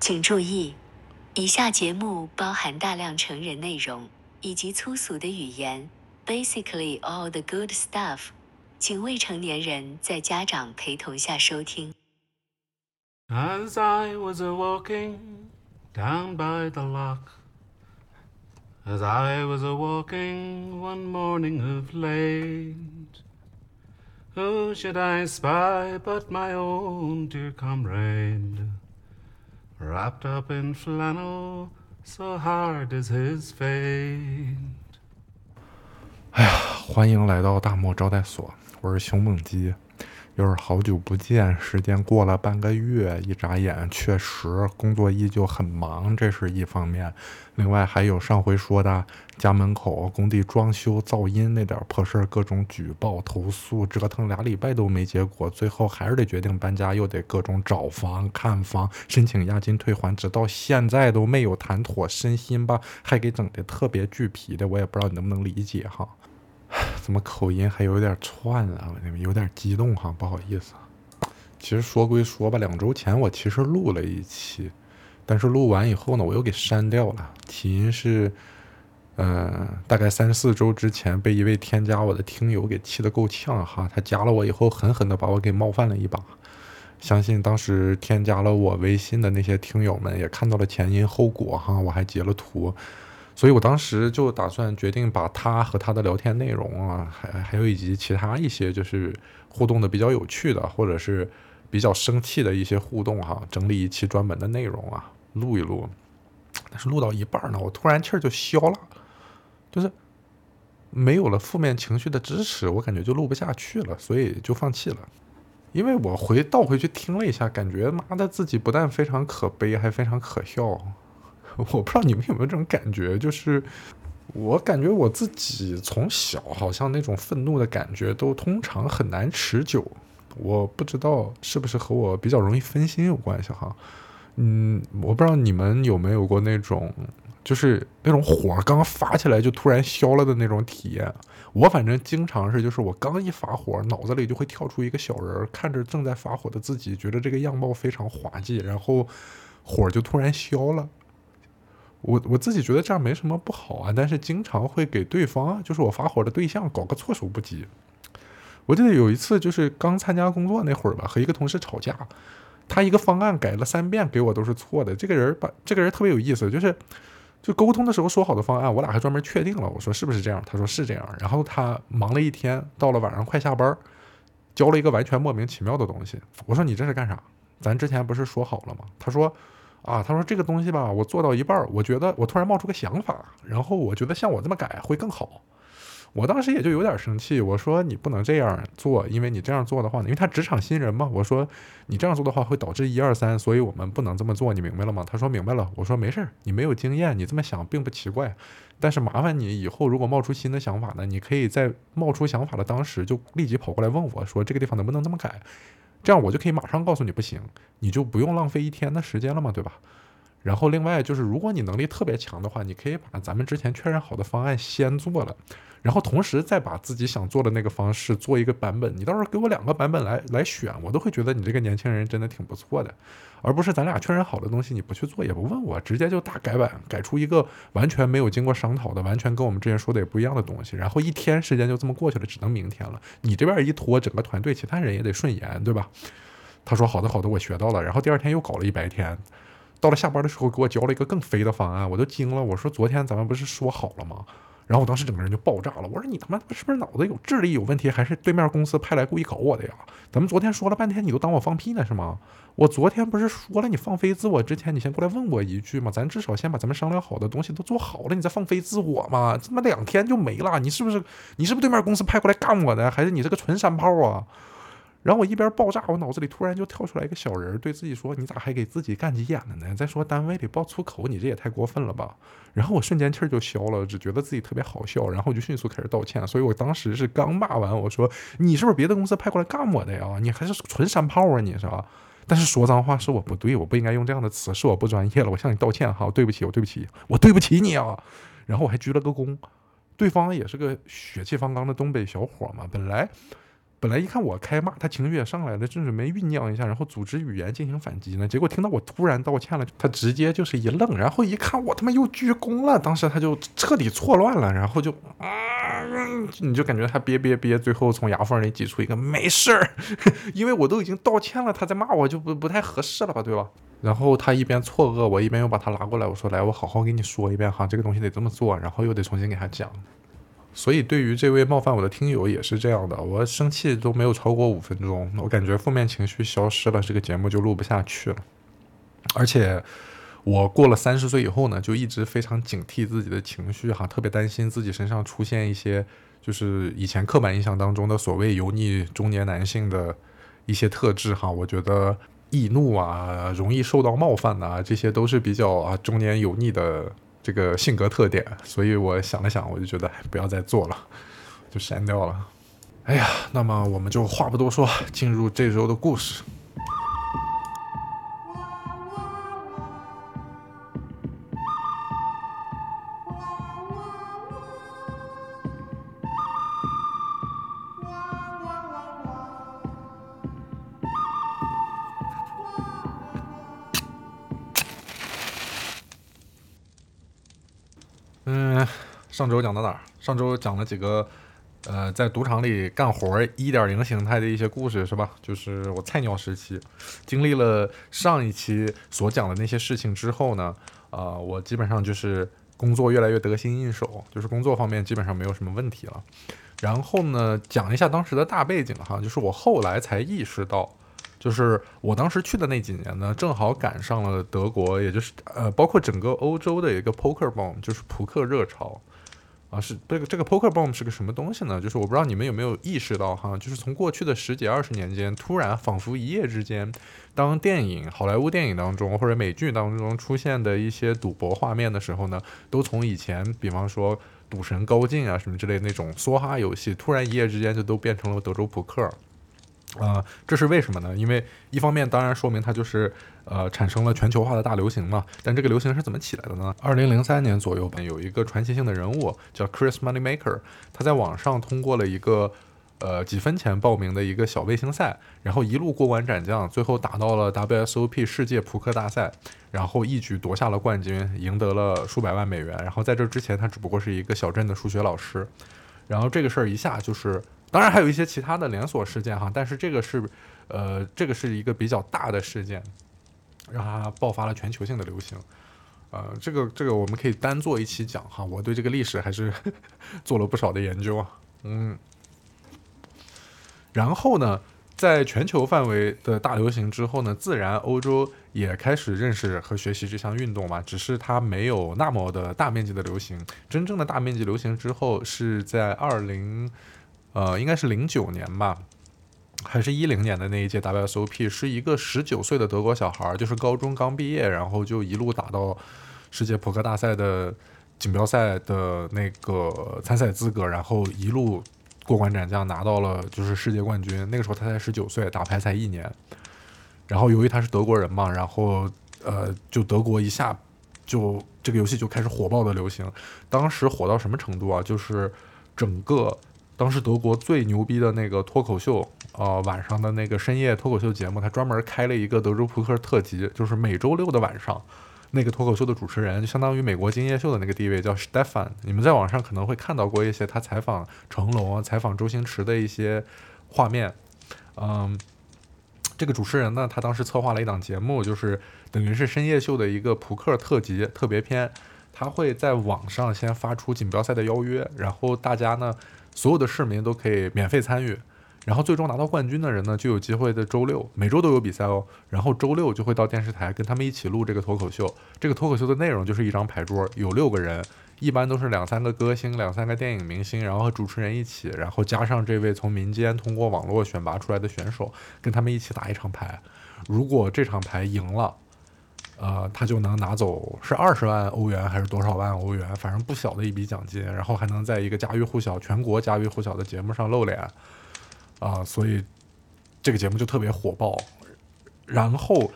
请注意，以下节目包含大量成人内容以及粗俗的语言，basically all the good stuff，请未成年人在家长陪同下收听。As I was a walking down by the lock, as I was a walking one morning of late, who should I spy but my own dear comrade, Wrapped up in flannel, so hard is his fate. 哎呀，欢迎来到大漠招待所，我是熊猛鸡，又是好久不见，时间过了半个月，一眨眼，确实工作依旧很忙，这是一方面。另外还有上回说的家门口工地装修噪音那点破事儿，各种举报投诉，折腾俩礼拜都没结果，最后还是得决定搬家，又得各种找房、看房、申请押金退还，直到现在都没有谈妥，身心吧还给整的特别巨皮的，我也不知道你能不能理解哈。怎么口音还有点串啊？有点激动哈，不好意思。其实说归说吧，两周前我其实录了一期，但是录完以后呢，我又给删掉了。起因是，嗯，大概三四周之前被一位添加我的听友给气得够呛哈。他加了我以后，狠狠地把我给冒犯了一把。相信当时添加了我微信的那些听友们也看到了前因后果哈，我还截了图。所以我当时就打算决定把他和他的聊天内容啊，还还有以及其他一些就是互动的比较有趣的，或者是比较生气的一些互动哈，整理一期专门的内容啊，录一录。但是录到一半呢，我突然气儿就消了，就是没有了负面情绪的支持，我感觉就录不下去了，所以就放弃了。因为我回倒回去听了一下，感觉妈的自己不但非常可悲，还非常可笑。我不知道你们有没有这种感觉，就是我感觉我自己从小好像那种愤怒的感觉都通常很难持久，我不知道是不是和我比较容易分心有关系哈。嗯，我不知道你们有没有过那种，就是那种火刚发起来就突然消了的那种体验。我反正经常是，就是我刚一发火，脑子里就会跳出一个小人，看着正在发火的自己，觉得这个样貌非常滑稽，然后火就突然消了。我我自己觉得这样没什么不好啊，但是经常会给对方，就是我发火的对象搞个措手不及。我记得有一次就是刚参加工作那会儿吧，和一个同事吵架，他一个方案改了三遍给我都是错的。这个人把这个人特别有意思，就是就沟通的时候说好的方案，我俩还专门确定了，我说是不是这样？他说是这样。然后他忙了一天，到了晚上快下班，交了一个完全莫名其妙的东西。我说你这是干啥？咱之前不是说好了吗？他说。啊，他说这个东西吧，我做到一半儿，我觉得我突然冒出个想法，然后我觉得像我这么改会更好。我当时也就有点生气，我说你不能这样做，因为你这样做的话呢，因为他职场新人嘛，我说你这样做的话会导致一二三，所以我们不能这么做，你明白了吗？他说明白了。我说没事儿，你没有经验，你这么想并不奇怪，但是麻烦你以后如果冒出新的想法呢，你可以在冒出想法的当时就立即跑过来问我说这个地方能不能这么改。这样我就可以马上告诉你不行，你就不用浪费一天的时间了嘛，对吧？然后另外就是，如果你能力特别强的话，你可以把咱们之前确认好的方案先做了，然后同时再把自己想做的那个方式做一个版本。你到时候给我两个版本来来选，我都会觉得你这个年轻人真的挺不错的，而不是咱俩确认好的东西你不去做也不问我，直接就大改版，改出一个完全没有经过商讨的，完全跟我们之前说的也不一样的东西。然后一天时间就这么过去了，只能明天了。你这边一拖，整个团队其他人也得顺延，对吧？他说好的好的，我学到了。然后第二天又搞了一白天。到了下班的时候，给我交了一个更飞的方案，我都惊了。我说昨天咱们不是说好了吗？然后我当时整个人就爆炸了。我说你他妈是不是脑子有智力有问题，还是对面公司派来故意搞我的呀？咱们昨天说了半天，你都当我放屁呢是吗？我昨天不是说了你放飞自我之前，你先过来问我一句吗？咱至少先把咱们商量好的东西都做好了，你再放飞自我嘛？他妈两天就没了，你是不是你是不是对面公司派过来干我的，还是你是个纯山炮啊？然后我一边爆炸，我脑子里突然就跳出来一个小人，对自己说：“你咋还给自己干急眼了呢？再说单位里爆粗口，你这也太过分了吧！”然后我瞬间气儿就消了，只觉得自己特别好笑，然后就迅速开始道歉。所以我当时是刚骂完，我说：“你是不是别的公司派过来干我的呀？你还是纯山炮啊，你是吧？”但是说脏话是我不对，我不应该用这样的词，是我不专业了。我向你道歉哈，对不起，我对不起，我对不起你啊！然后我还鞠了个躬。对方也是个血气方刚的东北小伙嘛，本来。本来一看我开骂，他情绪也上来了，正准备酝酿一下，然后组织语言进行反击呢。结果听到我突然道歉了，他直接就是一愣，然后一看我他妈又鞠躬了，当时他就彻底错乱了，然后就啊，你就感觉他憋憋憋，最后从牙缝里挤出一个没事儿，因为我都已经道歉了，他在骂我就不不太合适了吧，对吧？然后他一边错愕，我一边又把他拉过来，我说来，我好好给你说一遍哈，这个东西得这么做，然后又得重新给他讲。所以，对于这位冒犯我的听友也是这样的，我生气都没有超过五分钟，我感觉负面情绪消失了，这个节目就录不下去了。而且，我过了三十岁以后呢，就一直非常警惕自己的情绪哈，特别担心自己身上出现一些就是以前刻板印象当中的所谓油腻中年男性的一些特质哈。我觉得易怒啊，容易受到冒犯呐，这些都是比较啊中年油腻的。这个性格特点，所以我想了想，我就觉得不要再做了，就删掉了。哎呀，那么我们就话不多说，进入这周的故事。上周讲到哪儿？上周讲了几个，呃，在赌场里干活儿一点零形态的一些故事，是吧？就是我菜鸟时期，经历了上一期所讲的那些事情之后呢，啊，我基本上就是工作越来越得心应手，就是工作方面基本上没有什么问题了。然后呢，讲一下当时的大背景哈，就是我后来才意识到。就是我当时去的那几年呢，正好赶上了德国，也就是呃，包括整个欧洲的一个 poker boom，就是扑克热潮啊。是这个这个 poker Bomb 是个什么东西呢？就是我不知道你们有没有意识到哈，就是从过去的十几二十年间，突然仿佛一夜之间，当电影好莱坞电影当中或者美剧当中出现的一些赌博画面的时候呢，都从以前比方说赌神高进啊什么之类那种梭哈游戏，突然一夜之间就都变成了德州扑克。啊，这是为什么呢？因为一方面当然说明它就是呃产生了全球化的大流行嘛。但这个流行是怎么起来的呢？二零零三年左右吧，有一个传奇性的人物叫 Chris Moneymaker，他在网上通过了一个呃几分钱报名的一个小卫星赛，然后一路过关斩将，最后打到了 WSOP 世界扑克大赛，然后一举夺下了冠军，赢得了数百万美元。然后在这之前，他只不过是一个小镇的数学老师。然后这个事儿一下就是。当然还有一些其他的连锁事件哈，但是这个是，呃，这个是一个比较大的事件，让它爆发了全球性的流行，呃，这个这个我们可以单做一期讲哈，我对这个历史还是 做了不少的研究啊，嗯，然后呢，在全球范围的大流行之后呢，自然欧洲也开始认识和学习这项运动嘛，只是它没有那么的大面积的流行，真正的大面积流行之后是在二零。呃，应该是零九年吧，还是一零年的那一届 WSOP，是一个十九岁的德国小孩，就是高中刚毕业，然后就一路打到世界扑克大赛的锦标赛的那个参赛资格，然后一路过关斩将拿到了就是世界冠军。那个时候他才十九岁，打牌才一年。然后由于他是德国人嘛，然后呃，就德国一下就这个游戏就开始火爆的流行。当时火到什么程度啊？就是整个。当时德国最牛逼的那个脱口秀，呃，晚上的那个深夜脱口秀节目，他专门开了一个德州扑克特辑，就是每周六的晚上，那个脱口秀的主持人就相当于美国今夜秀的那个地位，叫 Stefan。你们在网上可能会看到过一些他采访成龙、采访周星驰的一些画面。嗯，这个主持人呢，他当时策划了一档节目，就是等于是深夜秀的一个扑克特辑特别篇，他会在网上先发出锦标赛的邀约，然后大家呢。所有的市民都可以免费参与，然后最终拿到冠军的人呢，就有机会在周六，每周都有比赛哦。然后周六就会到电视台跟他们一起录这个脱口秀。这个脱口秀的内容就是一张牌桌，有六个人，一般都是两三个歌星、两三个电影明星，然后和主持人一起，然后加上这位从民间通过网络选拔出来的选手，跟他们一起打一场牌。如果这场牌赢了，呃，他就能拿走是二十万欧元还是多少万欧元，反正不小的一笔奖金，然后还能在一个家喻户晓、全国家喻户晓的节目上露脸，啊，所以这个节目就特别火爆。然后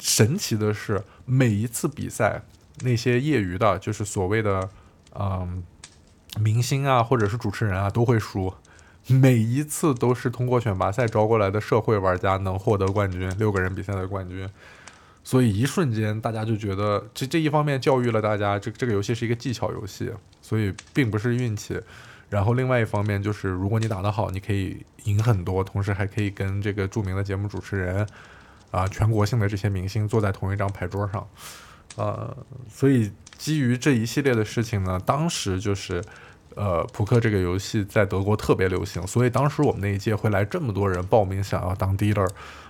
神奇的是，每一次比赛，那些业余的，就是所谓的嗯明星啊，或者是主持人啊，都会输。每一次都是通过选拔赛招过来的社会玩家能获得冠军，六个人比赛的冠军。所以一瞬间，大家就觉得这这一方面教育了大家，这这个游戏是一个技巧游戏，所以并不是运气。然后另外一方面就是，如果你打得好，你可以赢很多，同时还可以跟这个著名的节目主持人，啊，全国性的这些明星坐在同一张牌桌上，呃，所以基于这一系列的事情呢，当时就是，呃，扑克这个游戏在德国特别流行，所以当时我们那一届会来这么多人报名想要当 dealer。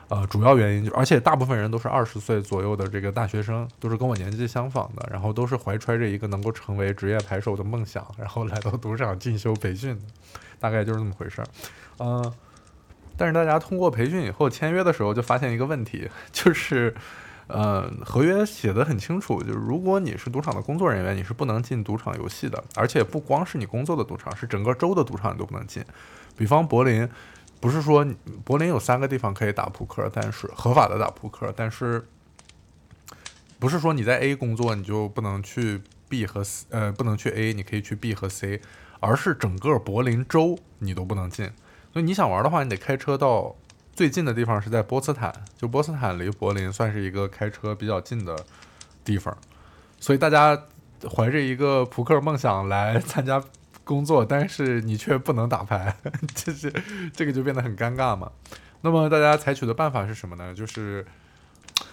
呃，主要原因就，而且大部分人都是二十岁左右的这个大学生，都是跟我年纪相仿的，然后都是怀揣着一个能够成为职业牌手的梦想，然后来到赌场进修培训，大概就是这么回事儿。嗯，但是大家通过培训以后签约的时候就发现一个问题，就是，呃，合约写的很清楚，就是如果你是赌场的工作人员，你是不能进赌场游戏的，而且不光是你工作的赌场，是整个州的赌场你都不能进，比方柏林。不是说柏林有三个地方可以打扑克，但是合法的打扑克，但是不是说你在 A 工作你就不能去 B 和 C，呃，不能去 A，你可以去 B 和 C，而是整个柏林州你都不能进。所以你想玩的话，你得开车到最近的地方是在波茨坦，就波茨坦离柏林算是一个开车比较近的地方。所以大家怀着一个扑克梦想来参加。工作，但是你却不能打牌，就是这个就变得很尴尬嘛。那么大家采取的办法是什么呢？就是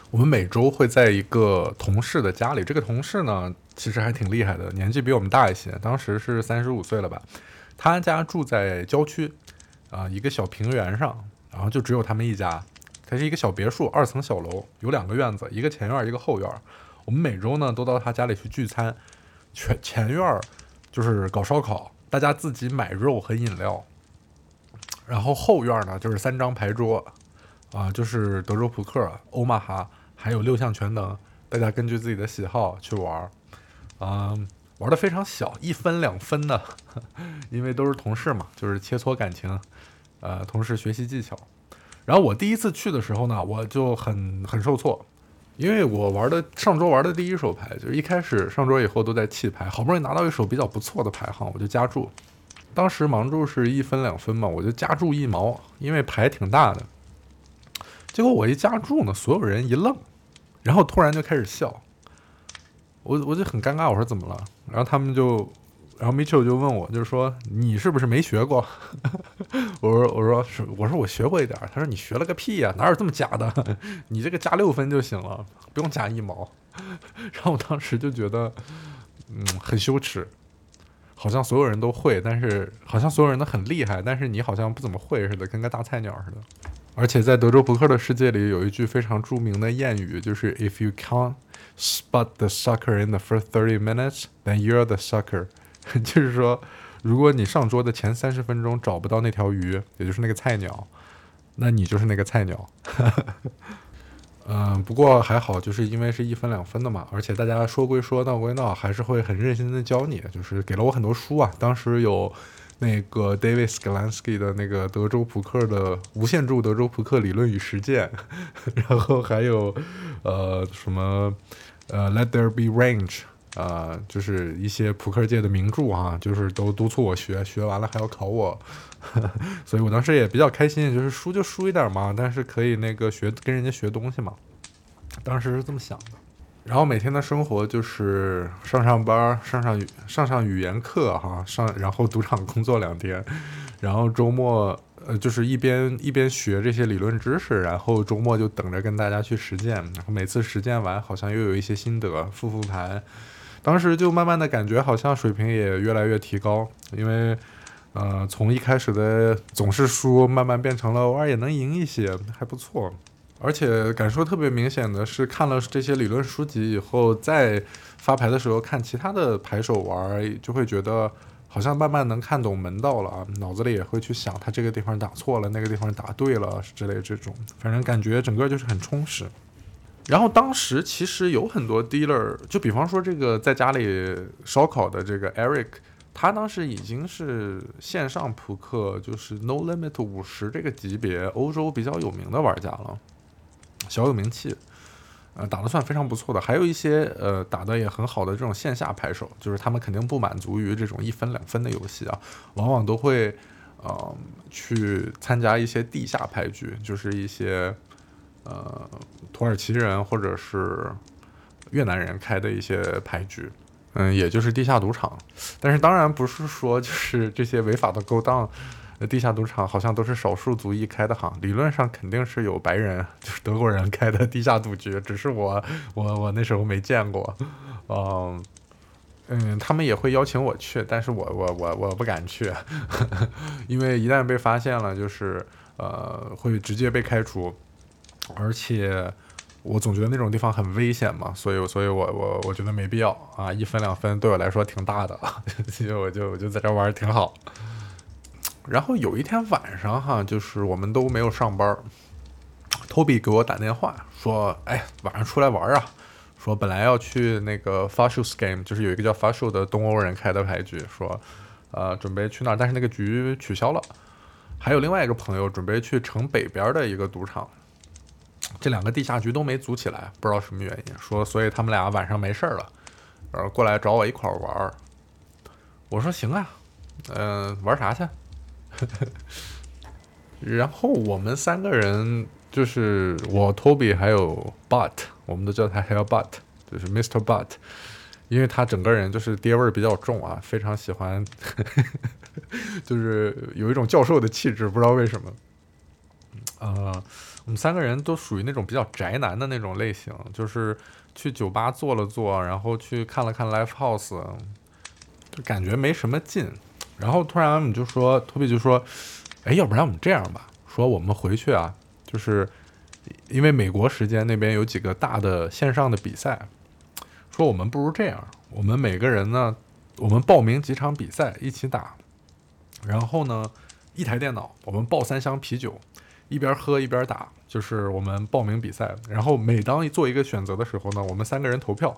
我们每周会在一个同事的家里，这个同事呢其实还挺厉害的，年纪比我们大一些，当时是三十五岁了吧。他家住在郊区啊，一个小平原上，然后就只有他们一家。它是一个小别墅，二层小楼，有两个院子，一个前院，一个后院。我们每周呢都到他家里去聚餐，全前院。就是搞烧烤，大家自己买肉和饮料。然后后院呢，就是三张牌桌，啊，就是德州扑克、欧玛哈，还有六项全能，大家根据自己的喜好去玩儿，啊，玩的非常小，一分两分的，因为都是同事嘛，就是切磋感情，呃，同时学习技巧。然后我第一次去的时候呢，我就很很受挫。因为我玩的上桌玩的第一手牌，就是一开始上桌以后都在弃牌，好不容易拿到一手比较不错的牌哈，我就加注。当时盲注是一分两分嘛，我就加注一毛，因为牌挺大的。结果我一加注呢，所有人一愣，然后突然就开始笑，我我就很尴尬，我说怎么了？然后他们就。然后 Mitchell 就问我，就是说你是不是没学过？我说我说是我说我学过一点。他说你学了个屁呀，哪有这么假的？你这个加六分就行了，不用加一毛。然后我当时就觉得，嗯，很羞耻，好像所有人都会，但是好像所有人都很厉害，但是你好像不怎么会似的，跟个大菜鸟似的。而且在德州扑克的世界里，有一句非常著名的谚语，就是 If you can't spot the sucker in the first thirty minutes, then you're the sucker。就是说，如果你上桌的前三十分钟找不到那条鱼，也就是那个菜鸟，那你就是那个菜鸟。嗯，不过还好，就是因为是一分两分的嘛，而且大家说归说，闹归闹，还是会很认真的教你，就是给了我很多书啊。当时有那个 David Sklansky 的那个德州扑克的无限注德州扑克理论与实践，然后还有呃什么呃 Let There Be Range。呃，就是一些扑克界的名著啊，就是都督促我学，学完了还要考我，所以我当时也比较开心，就是输就输一点嘛，但是可以那个学跟人家学东西嘛，当时是这么想的。然后每天的生活就是上上班，上上上上语言课哈，上然后赌场工作两天，然后周末呃就是一边一边学这些理论知识，然后周末就等着跟大家去实践，然后每次实践完好像又有一些心得，复复盘。当时就慢慢的感觉好像水平也越来越提高，因为，呃，从一开始的总是输，慢慢变成了偶尔也能赢一些，还不错。而且感受特别明显的是，看了这些理论书籍以后，在发牌的时候看其他的牌手玩，就会觉得好像慢慢能看懂门道了啊，脑子里也会去想他这个地方打错了，那个地方打对了之类这种，反正感觉整个就是很充实。然后当时其实有很多 dealer，就比方说这个在家里烧烤的这个 Eric，他当时已经是线上扑克就是 No Limit 五十这个级别欧洲比较有名的玩家了，小有名气，呃，打的算非常不错的。还有一些呃打的也很好的这种线下牌手，就是他们肯定不满足于这种一分两分的游戏啊，往往都会呃，去参加一些地下牌局，就是一些呃土耳其人或者是越南人开的一些牌局，嗯，也就是地下赌场。但是当然不是说就是这些违法的勾当。地下赌场好像都是少数族裔开的哈，理论上肯定是有白人，就是德国人开的地下赌局，只是我我我那时候没见过，嗯嗯，他们也会邀请我去，但是我我我我不敢去，因为一旦被发现了，就是呃会直接被开除，而且我总觉得那种地方很危险嘛，所以所以我我我觉得没必要啊，一分两分对我来说挺大的，所以我就我就在这玩挺好。然后有一天晚上哈，就是我们都没有上班，Toby 给我打电话说：“哎，晚上出来玩啊！说本来要去那个 f a s h u s Game，就是有一个叫 f a s h u 的东欧人开的牌局，说，呃，准备去那儿，但是那个局取消了。还有另外一个朋友准备去城北边的一个赌场，这两个地下局都没组起来，不知道什么原因。说，所以他们俩晚上没事儿了，然后过来找我一块儿玩儿。我说行啊，嗯，玩啥去？” 然后我们三个人就是我 Toby 还有 But，我们都叫他 Hell But，就是 Mr. But，因为他整个人就是爹味儿比较重啊，非常喜欢，就是有一种教授的气质，不知道为什么。呃，我们三个人都属于那种比较宅男的那种类型，就是去酒吧坐了坐，然后去看了看 Live House，就感觉没什么劲。然后突然我们就说，托比就说：“哎，要不然我们这样吧，说我们回去啊，就是因为美国时间那边有几个大的线上的比赛，说我们不如这样，我们每个人呢，我们报名几场比赛一起打，然后呢，一台电脑，我们抱三箱啤酒，一边喝一边打，就是我们报名比赛。然后每当做一个选择的时候呢，我们三个人投票，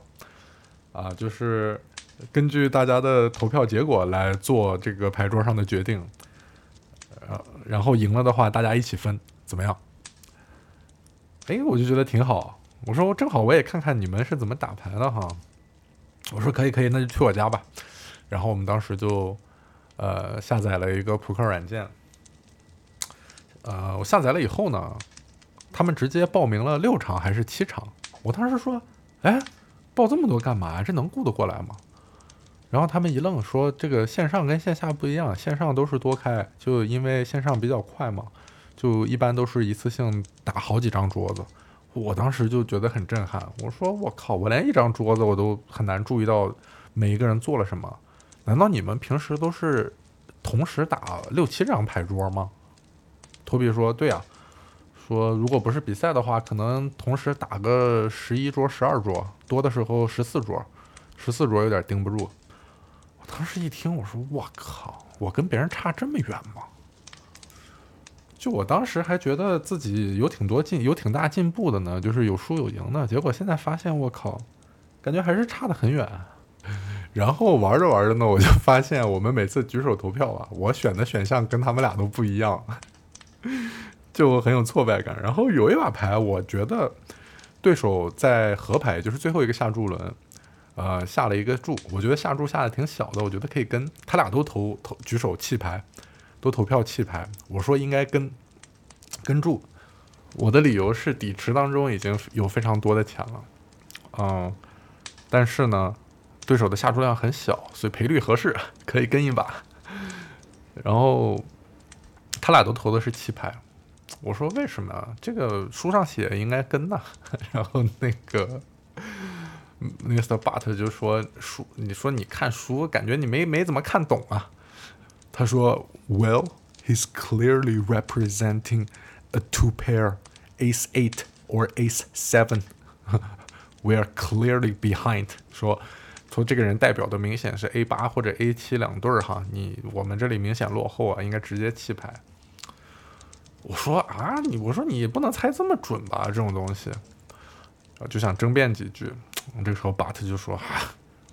啊，就是。”根据大家的投票结果来做这个牌桌上的决定，呃，然后赢了的话，大家一起分，怎么样？哎，我就觉得挺好。我说正好我也看看你们是怎么打牌的哈。我说可以可以，那就去我家吧。然后我们当时就呃下载了一个扑克软件。呃，我下载了以后呢，他们直接报名了六场还是七场？我当时说，哎，报这么多干嘛？这能顾得过来吗？然后他们一愣，说：“这个线上跟线下不一样，线上都是多开，就因为线上比较快嘛，就一般都是一次性打好几张桌子。”我当时就觉得很震撼，我说：“我靠，我连一张桌子我都很难注意到每一个人做了什么，难道你们平时都是同时打六七张牌桌吗？”托比说：“对呀，说如果不是比赛的话，可能同时打个十一桌、十二桌，多的时候十四桌，十四桌有点盯不住。”我当时一听，我说：“我靠，我跟别人差这么远吗？”就我当时还觉得自己有挺多进，有挺大进步的呢，就是有输有赢的。结果现在发现，我靠，感觉还是差得很远。然后玩着玩着呢，我就发现我们每次举手投票啊，我选的选项跟他们俩都不一样，就很有挫败感。然后有一把牌，我觉得对手在合牌，就是最后一个下注轮。呃，下了一个注，我觉得下注下的挺小的，我觉得可以跟他俩都投投举手弃牌，都投票弃牌。我说应该跟跟注，我的理由是底池当中已经有非常多的钱了，嗯，但是呢，对手的下注量很小，所以赔率合适，可以跟一把。然后他俩都投的是弃牌，我说为什么啊？这个书上写应该跟呐。然后那个。Mr. But 就说书，你说你看书，感觉你没没怎么看懂啊。他说，Well, he's clearly representing a two pair, Ace eight or Ace seven. We are clearly behind. 说说这个人代表的明显是 A 八或者 A 七两对儿哈，你我们这里明显落后啊，应该直接弃牌。我说啊，你我说你不能猜这么准吧，这种东西，就想争辩几句。这个时候，But 就说啊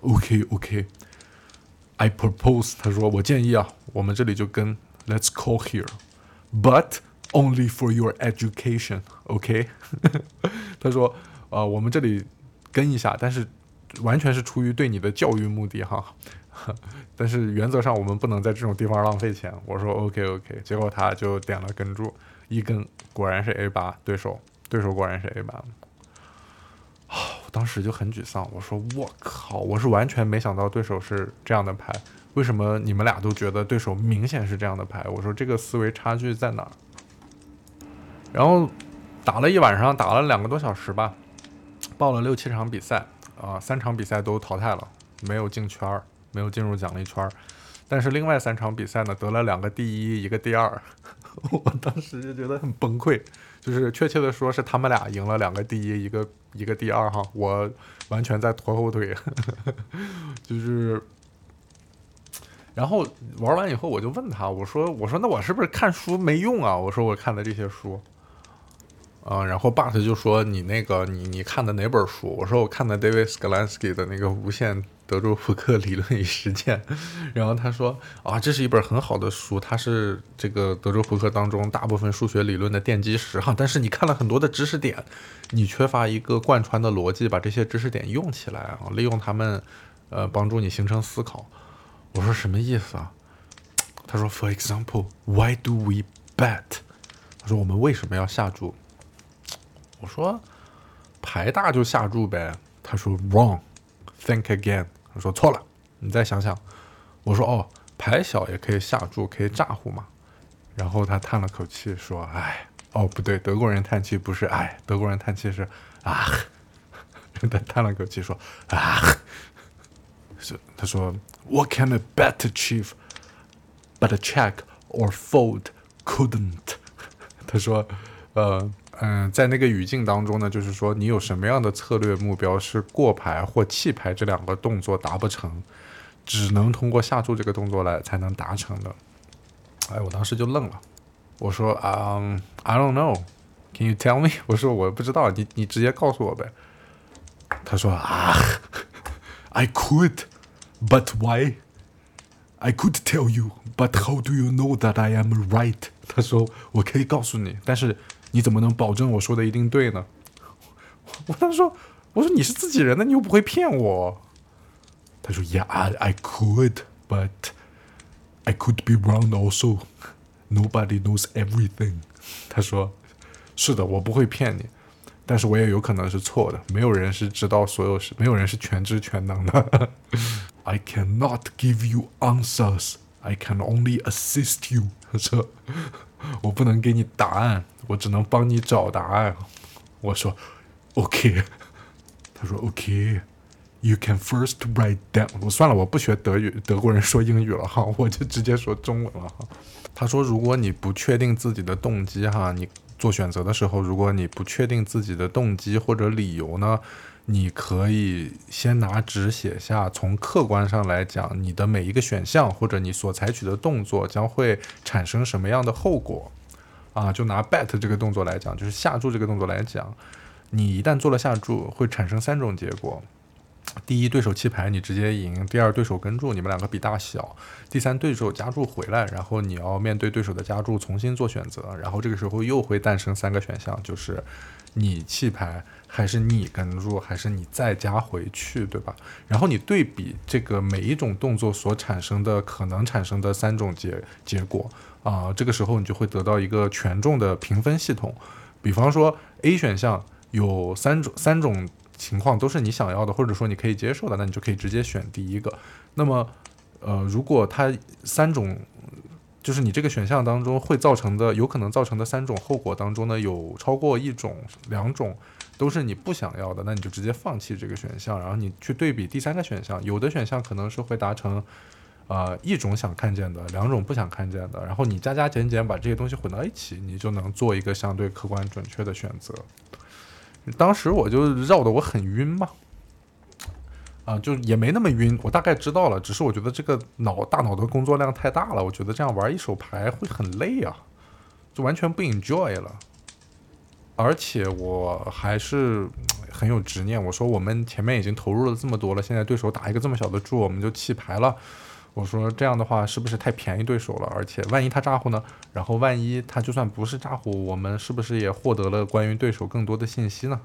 ：“OK，OK，I propose。”他说：“我建议啊，我们这里就跟 Let's call here，but only for your education。”OK，他说：“呃，我们这里跟一下，但是完全是出于对你的教育目的哈。但是原则上我们不能在这种地方浪费钱。我说 OK OK，结果他就点了跟注，一根果然是 A 八，对手对手果然是 A 八。啊，我当时就很沮丧，我说我靠，我是完全没想到对手是这样的牌，为什么你们俩都觉得对手明显是这样的牌？我说这个思维差距在哪儿？然后打了一晚上，打了两个多小时吧，报了六七场比赛啊，三场比赛都淘汰了，没有进圈儿，没有进入奖励圈儿。但是另外三场比赛呢，得了两个第一，一个第二。我当时就觉得很崩溃，就是确切的说是他们俩赢了两个第一，一个一个第二哈，我完全在拖后腿，就是。然后玩完以后，我就问他，我说我说那我是不是看书没用啊？我说我看的这些书。啊，然后 But 就说你那个你你看的哪本书？我说我看的 David Sklansky 的那个《无限德州扑克理论与实践》。然后他说啊，这是一本很好的书，它是这个德州扑克当中大部分数学理论的奠基石哈。但是你看了很多的知识点，你缺乏一个贯穿的逻辑，把这些知识点用起来啊，利用它们，呃，帮助你形成思考。我说什么意思啊？他说，For example，Why do we bet？他说我们为什么要下注？我说牌大就下注呗。他说 wrong，think again。他说错了，你再想想。我说哦，牌小也可以下注，可以炸呼嘛。然后他叹了口气说：“哎，哦不对，德国人叹气不是哎，德国人叹气是啊。”他叹了口气说：“啊。”是他说：“What can a bet achieve but a check or fold couldn't？” 他说：“呃。”嗯，在那个语境当中呢，就是说你有什么样的策略目标是过牌或弃牌这两个动作达不成，只能通过下注这个动作来才能达成的。哎，我当时就愣了，我说啊，I don't know，Can you tell me？我说我不知道，你你直接告诉我呗。他说啊，I could，but why？I could tell you，but how do you know that I am right？他说我可以告诉你，但是。你怎么能保证我说的一定对呢？我当时说，我说你是自己人，那你又不会骗我。他说，Yeah, I could, but I could be wrong also. Nobody knows everything. 他说，是的，我不会骗你，但是我也有可能是错的。没有人是知道所有事，没有人是全知全能的。I cannot give you answers. I can only assist you. 他说。我不能给你答案，我只能帮你找答案。我说，OK。他说，OK。You can first write down。我算了，我不学德语，德国人说英语了哈，我就直接说中文了哈。他说，如果你不确定自己的动机哈，你做选择的时候，如果你不确定自己的动机或者理由呢？你可以先拿纸写下，从客观上来讲，你的每一个选项或者你所采取的动作将会产生什么样的后果，啊，就拿 bet 这个动作来讲，就是下注这个动作来讲，你一旦做了下注，会产生三种结果：第一，对手弃牌，你直接赢；第二，对手跟注，你们两个比大小；第三，对手加注回来，然后你要面对对手的加注重新做选择，然后这个时候又会诞生三个选项，就是你弃牌。还是你跟住，还是你再加回去，对吧？然后你对比这个每一种动作所产生的可能产生的三种结结果啊，这个时候你就会得到一个权重的评分系统。比方说 A 选项有三种三种情况都是你想要的，或者说你可以接受的，那你就可以直接选第一个。那么，呃，如果它三种就是你这个选项当中会造成的有可能造成的三种后果当中呢，有超过一种、两种。都是你不想要的，那你就直接放弃这个选项，然后你去对比第三个选项，有的选项可能是会达成，呃，一种想看见的，两种不想看见的，然后你加加减减把这些东西混到一起，你就能做一个相对客观准确的选择。当时我就绕的我很晕嘛，啊，就也没那么晕，我大概知道了，只是我觉得这个脑大脑的工作量太大了，我觉得这样玩一手牌会很累啊，就完全不 enjoy 了。而且我还是很有执念。我说我们前面已经投入了这么多了，现在对手打一个这么小的注，我们就弃牌了。我说这样的话是不是太便宜对手了？而且万一他咋呼呢？然后万一他就算不是咋呼，我们是不是也获得了关于对手更多的信息呢？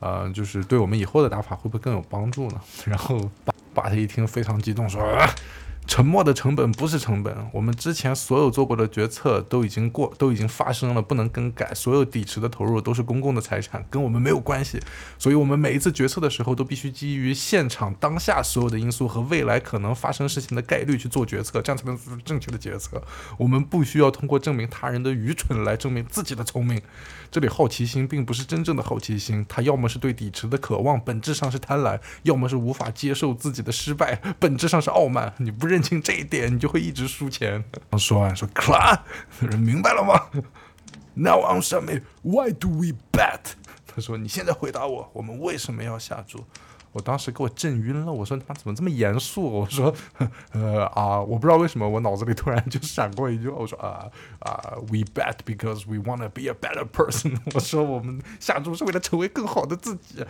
呃，就是对我们以后的打法会不会更有帮助呢？然后把把他一听非常激动，说。沉默的成本不是成本，我们之前所有做过的决策都已经过，都已经发生了，不能更改。所有抵池的投入都是公共的财产，跟我们没有关系。所以，我们每一次决策的时候，都必须基于现场当下所有的因素和未来可能发生事情的概率去做决策，这样才能做出正确的决策。我们不需要通过证明他人的愚蠢来证明自己的聪明。这里好奇心并不是真正的好奇心，它要么是对底池的渴望，本质上是贪婪；要么是无法接受自己的失败，本质上是傲慢。你不认认清这一点，你就会一直输钱。说完说 c l a 人明白了吗？Now answer me, why do we bet？他说：“你现在回答我，我们为什么要下注？”我当时给我震晕了，我说他妈怎么这么严肃？我说，呃啊，我不知道为什么我脑子里突然就闪过一句话，我说啊啊，We bet because we wanna be a better person。我说我们下注是为了成为更好的自己。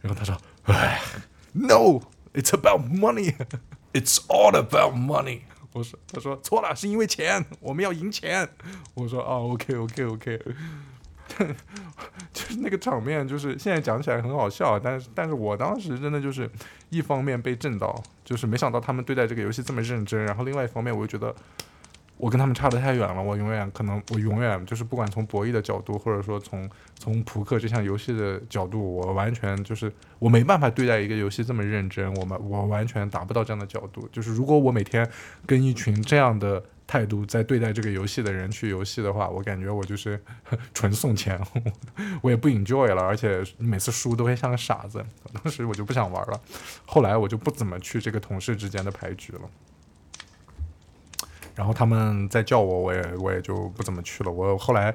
然后他说，哎，No，it's about money It's all about money。我说，他说错了，是因为钱，我们要赢钱。我说啊，OK，OK，OK。就是那个场面，就是现在讲起来很好笑，但是但是我当时真的就是一方面被震到，就是没想到他们对待这个游戏这么认真，然后另外一方面我又觉得我跟他们差得太远了，我永远可能我永远就是不管从博弈的角度，或者说从从扑克这项游戏的角度，我完全就是我没办法对待一个游戏这么认真，我们我完全达不到这样的角度，就是如果我每天跟一群这样的。态度在对待这个游戏的人去游戏的话，我感觉我就是纯送钱，我也不 enjoy 了，而且每次输都会像个傻子。当时我就不想玩了，后来我就不怎么去这个同事之间的牌局了。然后他们再叫我，我也我也就不怎么去了。我后来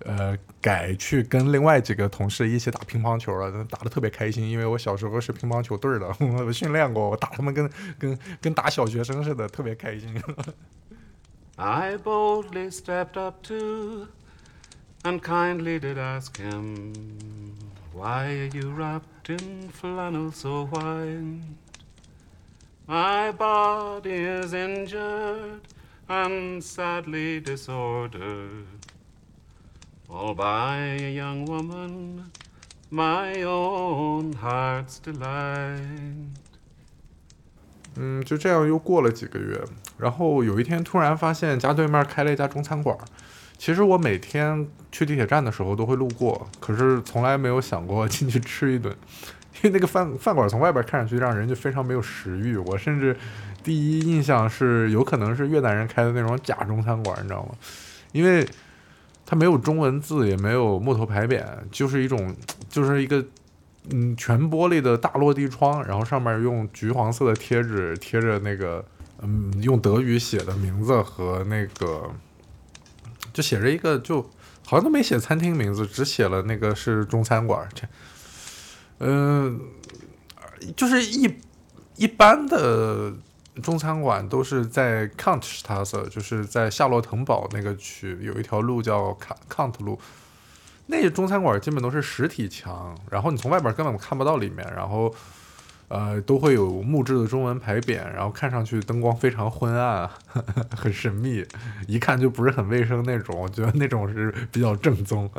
呃改去跟另外几个同事一起打乒乓球了，打的特别开心，因为我小时候是乒乓球队的，我训练过，我打他们跟跟跟打小学生似的，特别开心。I boldly stepped up to and kindly did ask him, Why are you wrapped in flannel so white? My body is injured sadly disordered, by a young woman, my own heart's delight. 嗯，就这样又过了几个月，然后有一天突然发现家对面开了一家中餐馆。其实我每天去地铁站的时候都会路过，可是从来没有想过进去吃一顿，因为那个饭饭馆从外边看上去让人就非常没有食欲。我甚至第一印象是有可能是越南人开的那种假中餐馆，你知道吗？因为它没有中文字，也没有木头牌匾，就是一种就是一个。嗯，全玻璃的大落地窗，然后上面用橘黄色的贴纸贴着那个，嗯，用德语写的名字和那个，就写着一个，就好像都没写餐厅名字，只写了那个是中餐馆。这，嗯，就是一一般的中餐馆都是在 Count s t a s e 就是在夏洛滕堡那个区有一条路叫 Count 路。那些中餐馆基本都是实体墙，然后你从外边根本看不到里面，然后，呃，都会有木质的中文牌匾，然后看上去灯光非常昏暗，很神秘，一看就不是很卫生那种。我觉得那种是比较正宗，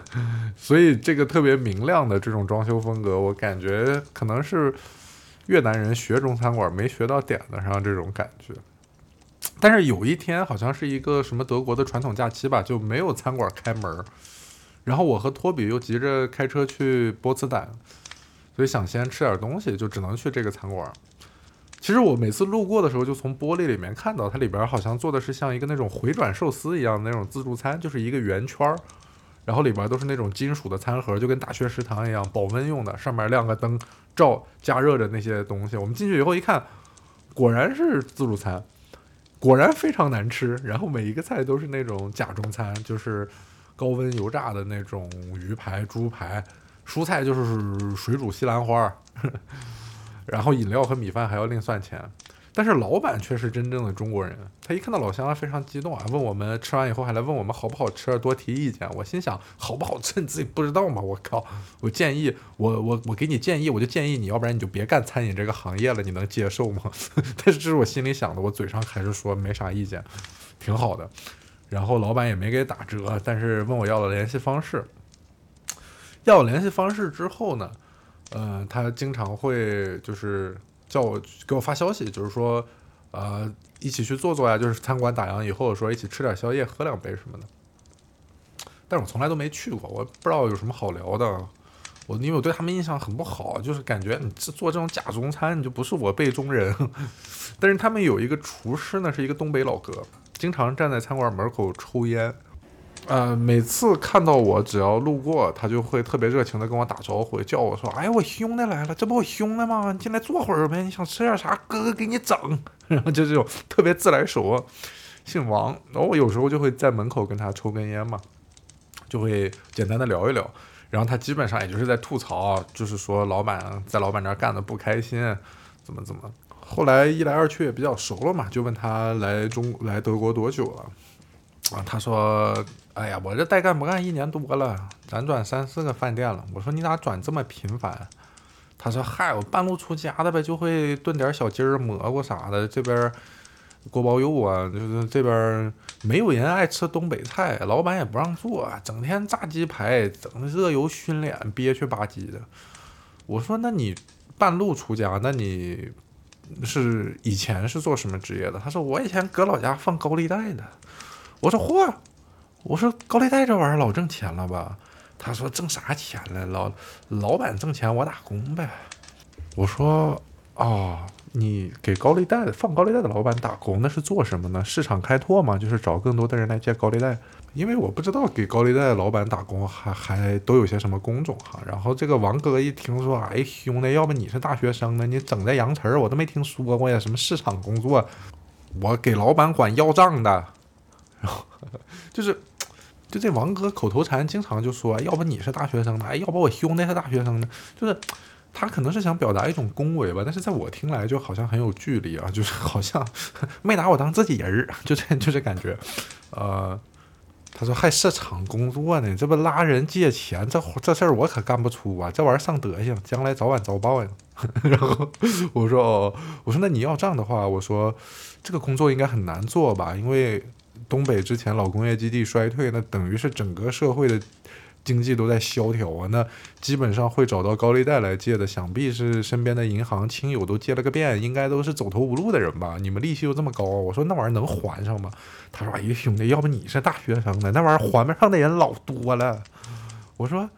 所以这个特别明亮的这种装修风格，我感觉可能是越南人学中餐馆没学到点子上这种感觉。但是有一天好像是一个什么德国的传统假期吧，就没有餐馆开门。然后我和托比又急着开车去波茨坦，所以想先吃点东西，就只能去这个餐馆。其实我每次路过的时候，就从玻璃里面看到它里边好像做的是像一个那种回转寿司一样的那种自助餐，就是一个圆圈儿，然后里边都是那种金属的餐盒，就跟大学食堂一样，保温用的，上面亮个灯照加热着那些东西。我们进去以后一看，果然是自助餐，果然非常难吃。然后每一个菜都是那种假中餐，就是。高温油炸的那种鱼排、猪排，蔬菜就是水煮西兰花，然后饮料和米饭还要另算钱。但是老板却是真正的中国人，他一看到老乡非常激动啊，问我们吃完以后还来问我们好不好吃，多提意见。我心想，好不好吃你自己不知道吗？我靠！我建议，我我我给你建议，我就建议你要不然你就别干餐饮这个行业了，你能接受吗？但是这是我心里想的，我嘴上还是说没啥意见，挺好的。然后老板也没给打折，但是问我要了联系方式。要了联系方式之后呢，呃，他经常会就是叫我给我发消息，就是说，呃，一起去坐坐呀，就是餐馆打烊以后说一起吃点宵夜，喝两杯什么的。但是我从来都没去过，我不知道有什么好聊的。我因为我对他们印象很不好，就是感觉你做这种假中餐，你就不是我辈中人。但是他们有一个厨师呢，是一个东北老哥，经常站在餐馆门口抽烟。呃，每次看到我，只要路过，他就会特别热情的跟我打招呼，叫我说：“哎，我兄弟来了，这不我兄弟吗？你进来坐会儿呗，你想吃点啥，哥哥给你整。”然后就这种特别自来熟，姓王。然后我有时候就会在门口跟他抽根烟嘛，就会简单的聊一聊。然后他基本上也就是在吐槽，就是说老板在老板那儿干的不开心，怎么怎么。后来一来二去也比较熟了嘛，就问他来中来德国多久了，啊，他说，哎呀，我这带干不干一年多了，辗转三四个饭店了。我说你咋转这么频繁？他说，嗨，我半路出家的呗，就会炖点小鸡儿、蘑菇啥的，这边。锅包肉啊，就是这边没有人爱吃东北菜，老板也不让做，整天炸鸡排，整热油熏脸，憋屈吧唧的。我说，那你半路出家，那你是以前是做什么职业的？他说，我以前搁老家放高利贷的。我说，嚯，我说高利贷这玩意儿老挣钱了吧？他说，挣啥钱了？老老板挣钱，我打工呗。我说，哦。你给高利贷放高利贷的老板打工，那是做什么呢？市场开拓嘛？就是找更多的人来借高利贷。因为我不知道给高利贷的老板打工还还都有些什么工种哈。然后这个王哥一听说，哎兄弟，要不你是大学生呢？你整这洋词儿我都没听说过呀。什么市场工作？我给老板管要账的。然 后就是，就这王哥口头禅经常就说，要不你是大学生呢？哎，要不我兄弟是大学生呢？就是。他可能是想表达一种恭维吧，但是在我听来就好像很有距离啊，就是好像没拿我当自己人儿，就这就这感觉。呃，他说还市场工作呢，这不拉人借钱，这这事儿我可干不出啊，这玩意儿上德行，将来早晚遭报应。然后我说哦，我说那你要这样的话，我说这个工作应该很难做吧，因为东北之前老工业基地衰退，那等于是整个社会的。经济都在萧条啊，那基本上会找到高利贷来借的，想必是身边的银行亲友都借了个遍，应该都是走投无路的人吧？你们利息又这么高，我说那玩意儿能还上吗？他说：“哎呀，兄弟，要不你是大学生呢？那玩意儿还不上的人老多了。”我说：“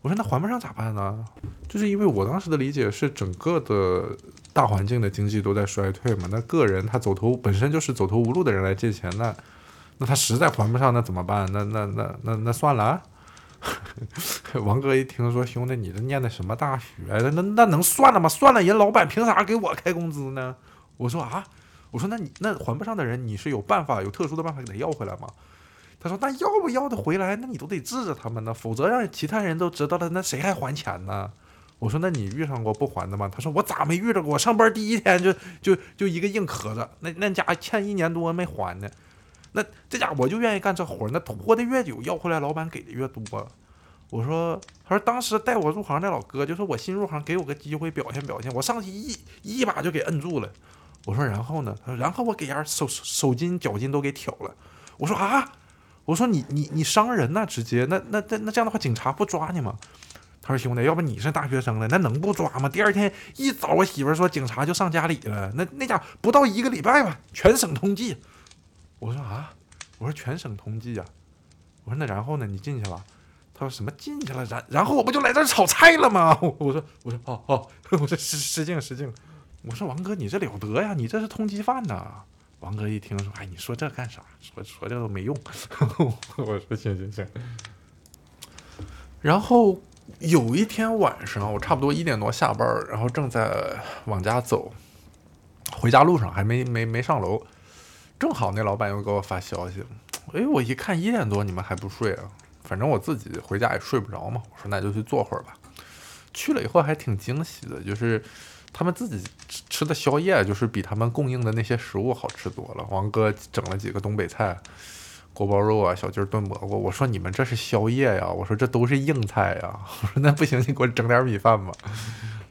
我说那还不上咋办呢？就是因为我当时的理解是整个的大环境的经济都在衰退嘛，那个人他走投本身就是走投无路的人来借钱，那那他实在还不上，那怎么办？那那那那那算了。”王哥一听说兄弟，你这念的什么大学？那那那能算了吗？算了，人老板凭啥给我开工资呢？我说啊，我说那你那还不上的人，你是有办法，有特殊的办法给他要回来吗？他说那要不要得回来？那你都得治着他们呢，否则让其他人都知道了，那谁还还钱呢？我说那你遇上过不还的吗？他说我咋没遇着过？上班第一天就就就一个硬壳子，那那家欠一年多没还呢。那这家我就愿意干这活儿，那拖的越久，要回来老板给的越多。我说，他说当时带我入行那老哥就说，我新入行，给我个机会表现表现。我上去一一把就给摁住了。我说然后呢？他说然后我给人手手筋脚筋都给挑了。我说啊，我说你你你伤人呐，直接那那那那这样的话，警察不抓你吗？他说兄弟，要不你是大学生了，那能不抓吗？第二天一早，我媳妇说警察就上家里了。那那家不到一个礼拜吧，全省通缉。我说啊，我说全省通缉呀，我说那然后呢？你进去了？他说什么进去了？然然后我不就来这炒菜了吗？我说我说哦哦，我说失失敬失敬。我说王哥你这了得呀，你这是通缉犯呐！王哥一听说，哎，你说这干啥？说说这都没用。我说行行行。然后有一天晚上，我差不多一点多下班，然后正在往家走，回家路上还没没没上楼。正好那老板又给我发消息，哎，我一看一点多，你们还不睡啊？反正我自己回家也睡不着嘛。我说那就去坐会儿吧。去了以后还挺惊喜的，就是他们自己吃的宵夜，就是比他们供应的那些食物好吃多了。王哥整了几个东北菜，锅包肉啊，小鸡炖蘑菇。我说你们这是宵夜呀？我说这都是硬菜呀。我说那不行，你给我整点米饭吧。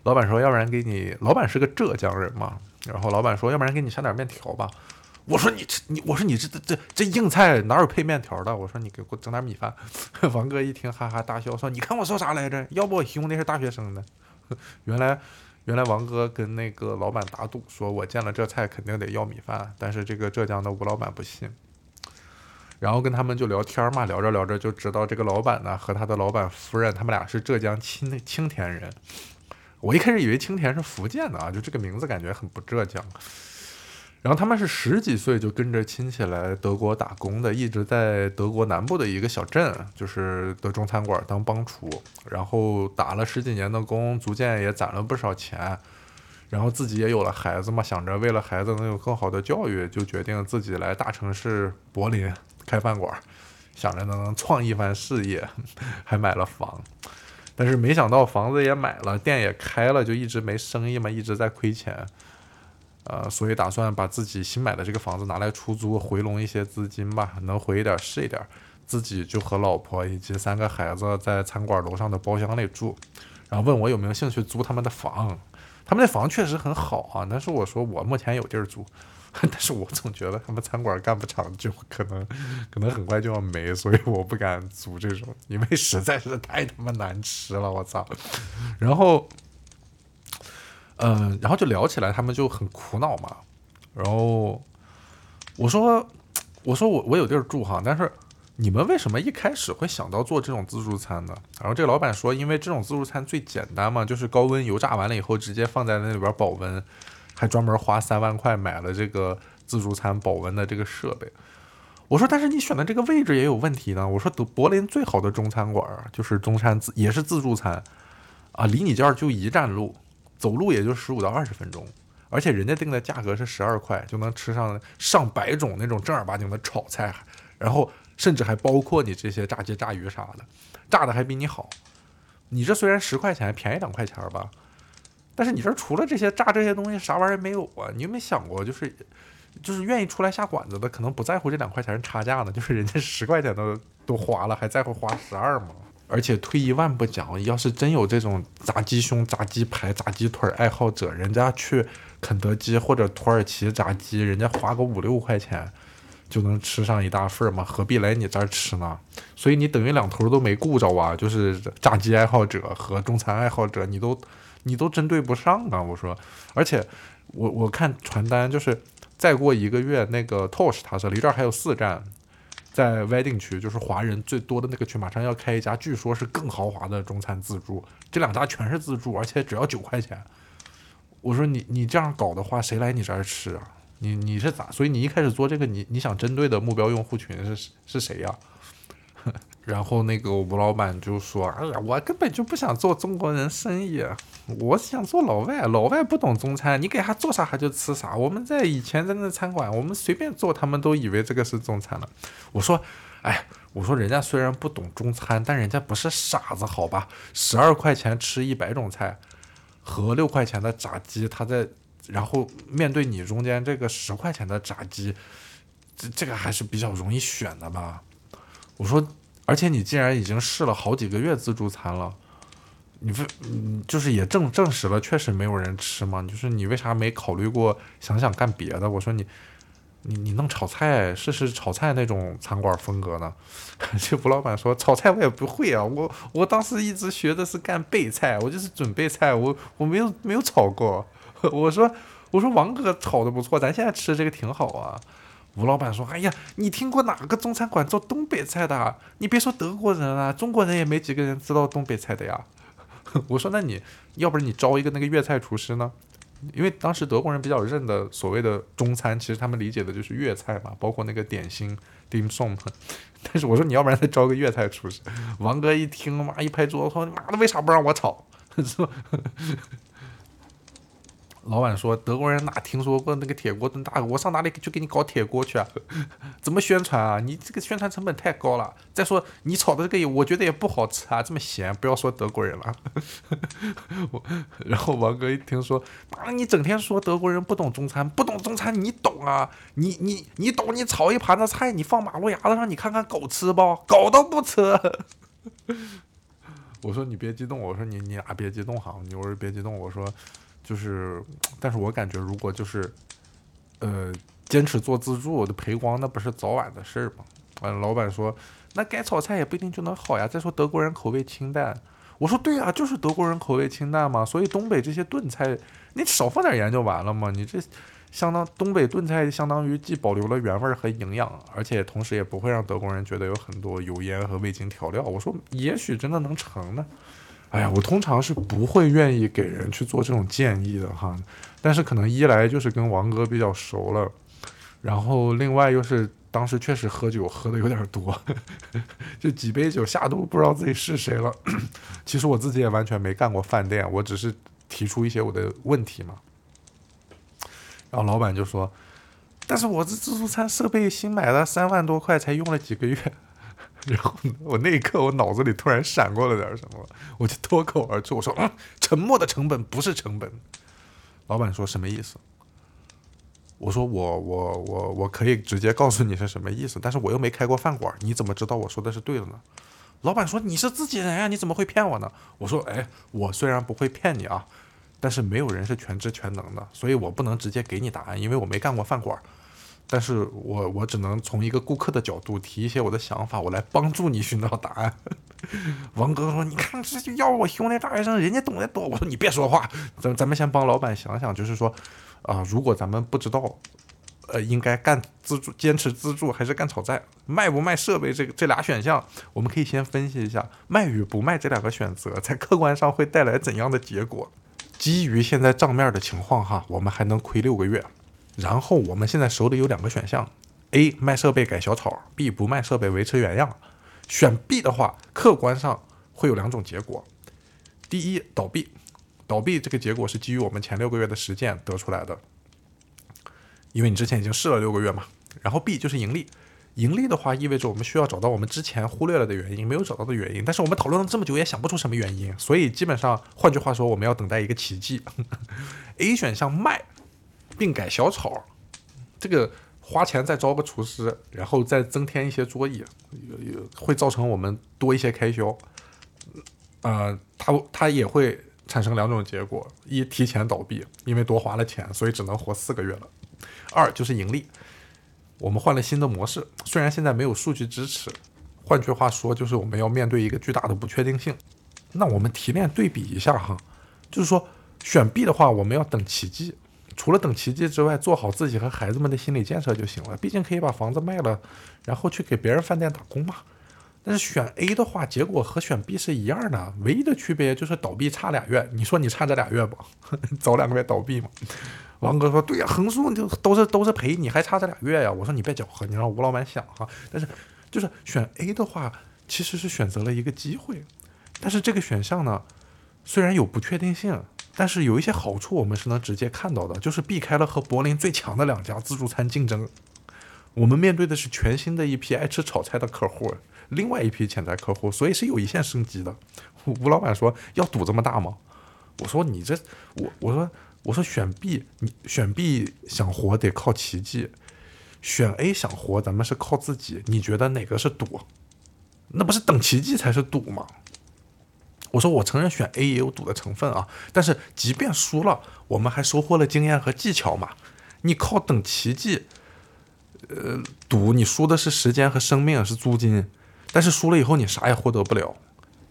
老板说要不然给你，老板是个浙江人嘛。然后老板说要不然给你上点面条吧。我说你这你，我说你这这这这硬菜哪有配面条的？我说你给我整点米饭。王哥一听哈哈大笑说：“你看我说啥来着？要不我兄弟是大学生呢。”原来原来王哥跟那个老板打赌，说我见了这菜肯定得要米饭，但是这个浙江的吴老板不信。然后跟他们就聊天嘛，聊着聊着就知道这个老板呢和他的老板夫人，他们俩是浙江青青田人。我一开始以为青田是福建的啊，就这个名字感觉很不浙江。然后他们是十几岁就跟着亲戚来德国打工的，一直在德国南部的一个小镇，就是的中餐馆当帮厨，然后打了十几年的工，逐渐也攒了不少钱，然后自己也有了孩子嘛，想着为了孩子能有更好的教育，就决定自己来大城市柏林开饭馆，想着能创一番事业，还买了房，但是没想到房子也买了，店也开了，就一直没生意嘛，一直在亏钱。呃，所以打算把自己新买的这个房子拿来出租，回笼一些资金吧，能回一点是一点。自己就和老婆以及三个孩子在餐馆楼上的包厢里住，然后问我有没有兴趣租他们的房。他们那房确实很好啊，但是我说我目前有地儿租，但是我总觉得他们餐馆干不长久，可能可能很快就要没，所以我不敢租这种，因为实在是太他妈难吃了，我操。然后。嗯，然后就聊起来，他们就很苦恼嘛。然后我说：“我说我我有地儿住哈，但是你们为什么一开始会想到做这种自助餐呢？”然后这个老板说：“因为这种自助餐最简单嘛，就是高温油炸完了以后直接放在那里边保温，还专门花三万块买了这个自助餐保温的这个设备。”我说：“但是你选的这个位置也有问题呢。”我说：“德柏林最好的中餐馆就是中餐自也是自助餐啊，离你这儿就一站路。”走路也就十五到二十分钟，而且人家定的价格是十二块，就能吃上上百种那种正儿八经的炒菜，然后甚至还包括你这些炸鸡、炸鱼啥的，炸的还比你好。你这虽然十块钱便宜两块钱吧，但是你这除了这些炸这些东西，啥玩意儿没有啊？你有没有想过，就是就是愿意出来下馆子的，可能不在乎这两块钱差价呢，就是人家十块钱都都花了，还在乎花十二吗？而且退一万步讲，要是真有这种炸鸡胸、炸鸡排、炸鸡腿爱好者，人家去肯德基或者土耳其炸鸡，人家花个五六块钱就能吃上一大份嘛，何必来你这儿吃呢？所以你等于两头都没顾着啊，就是炸鸡爱好者和中餐爱好者，你都你都针对不上啊！我说，而且我我看传单，就是再过一个月，那个 Tosh 他说离这儿还有四站。在 Wedding 区，就是华人最多的那个区，马上要开一家，据说是更豪华的中餐自助。这两家全是自助，而且只要九块钱。我说你你这样搞的话，谁来你这儿吃啊？你你是咋？所以你一开始做这个，你你想针对的目标用户群是是谁呀？然后那个吴老板就说：“哎呀，我根本就不想做中国人生意，我想做老外。老外不懂中餐，你给他做啥他就吃啥。我们在以前在那餐馆，我们随便做，他们都以为这个是中餐了。我说，哎，我说人家虽然不懂中餐，但人家不是傻子，好吧？十二块钱吃一百种菜，和六块钱的炸鸡，他在然后面对你中间这个十块钱的炸鸡，这这个还是比较容易选的吧？我说。”而且你既然已经试了好几个月自助餐了，你为嗯就是也证证实了确实没有人吃嘛？就是你为啥没考虑过想想干别的？我说你你你弄炒菜试试炒菜那种餐馆风格呢？这吴老板说炒菜我也不会啊，我我当时一直学的是干备菜，我就是准备菜，我我没有没有炒过。我说我说王哥炒的不错，咱现在吃这个挺好啊。吴老板说：“哎呀，你听过哪个中餐馆做东北菜的？你别说德国人了，中国人也没几个人知道东北菜的呀。” 我说：“那你要不然你招一个那个粤菜厨师呢？因为当时德国人比较认的所谓的中餐，其实他们理解的就是粤菜嘛，包括那个点心 dim sum。但是我说你要不然再招个粤菜厨师。”王哥一听，妈一拍桌子说：“妈的，为啥不让我炒？” 老板说：“德国人哪听说过那个铁锅炖大鹅？我上哪里去给你搞铁锅去啊？怎么宣传啊？你这个宣传成本太高了。再说你炒的这个，我觉得也不好吃啊，这么咸。不要说德国人了。我然后王哥一听说，妈，你整天说德国人不懂中餐，不懂中餐你懂啊？你你你懂？你炒一盘子菜，你放马路牙子上，你看看狗吃不？狗都不吃。我说你别激动，我说你你俩别激动哈，你我说别激动，我说。”就是，但是我感觉如果就是，呃，坚持做自助的赔光，那不是早晚的事儿吗？完，老板说，那改炒菜也不一定就能好呀。再说德国人口味清淡，我说对啊，就是德国人口味清淡嘛，所以东北这些炖菜你少放点盐就完了嘛，你这。相当东北炖菜相当于既保留了原味儿和营养，而且同时也不会让德国人觉得有很多油烟和味精调料。我说也许真的能成呢。哎呀，我通常是不会愿意给人去做这种建议的哈。但是可能一来就是跟王哥比较熟了，然后另外又是当时确实喝酒喝的有点多，就几杯酒下肚不知道自己是谁了。其实我自己也完全没干过饭店，我只是提出一些我的问题嘛。然后老板就说：“但是我这自助餐设备新买的，三万多块才用了几个月。”然后我那一刻我脑子里突然闪过了点什么，我就脱口而出：“我说，嗯，沉默的成本不是成本。”老板说：“什么意思？”我说：“我我我我可以直接告诉你是什么意思，但是我又没开过饭馆，你怎么知道我说的是对的呢？”老板说：“你是自己人呀，你怎么会骗我呢？”我说：“哎，我虽然不会骗你啊。”但是没有人是全知全能的，所以我不能直接给你答案，因为我没干过饭馆。但是我我只能从一个顾客的角度提一些我的想法，我来帮助你寻找答案。王哥说：“你看，这就要我兄弟大学生，人家懂得多。”我说：“你别说话，咱咱们先帮老板想想，就是说，啊，如果咱们不知道，呃，应该干自助、坚持自助还是干炒菜，卖不卖设备这个这俩选项，我们可以先分析一下，卖与不卖这两个选择，在客观上会带来怎样的结果。”基于现在账面的情况哈，我们还能亏六个月。然后我们现在手里有两个选项：A 卖设备改小草，B 不卖设备维持原样。选 B 的话，客观上会有两种结果：第一，倒闭。倒闭这个结果是基于我们前六个月的实践得出来的，因为你之前已经试了六个月嘛。然后 B 就是盈利。盈利的话，意味着我们需要找到我们之前忽略了的原因，没有找到的原因。但是我们讨论了这么久，也想不出什么原因。所以基本上，换句话说，我们要等待一个奇迹。A 选项卖，并改小炒，这个花钱再招个厨师，然后再增添一些桌椅，会造成我们多一些开销。呃，它它也会产生两种结果：一提前倒闭，因为多花了钱，所以只能活四个月了；二就是盈利。我们换了新的模式，虽然现在没有数据支持，换句话说，就是我们要面对一个巨大的不确定性。那我们提炼对比一下哈，就是说选 B 的话，我们要等奇迹，除了等奇迹之外，做好自己和孩子们的心理建设就行了。毕竟可以把房子卖了，然后去给别人饭店打工嘛。但是选 A 的话，结果和选 B 是一样的，唯一的区别就是倒闭差俩月。你说你差这俩月不？早两个月倒闭嘛。王哥说：“对呀，横竖就都是都是赔，你还差这俩月呀？”我说：“你别搅和，你让吴老板想哈。”但是，就是选 A 的话，其实是选择了一个机会。但是这个选项呢，虽然有不确定性，但是有一些好处我们是能直接看到的，就是避开了和柏林最强的两家自助餐竞争。我们面对的是全新的一批爱吃炒菜的客户，另外一批潜在客户，所以是有一线生机的。吴老板说：“要赌这么大吗？”我说：“你这，我我说。”我说选 B，你选 B 想活得靠奇迹，选 A 想活咱们是靠自己。你觉得哪个是赌？那不是等奇迹才是赌吗？我说我承认选 A 也有赌的成分啊，但是即便输了，我们还收获了经验和技巧嘛。你靠等奇迹，呃，赌你输的是时间和生命，是租金，但是输了以后你啥也获得不了。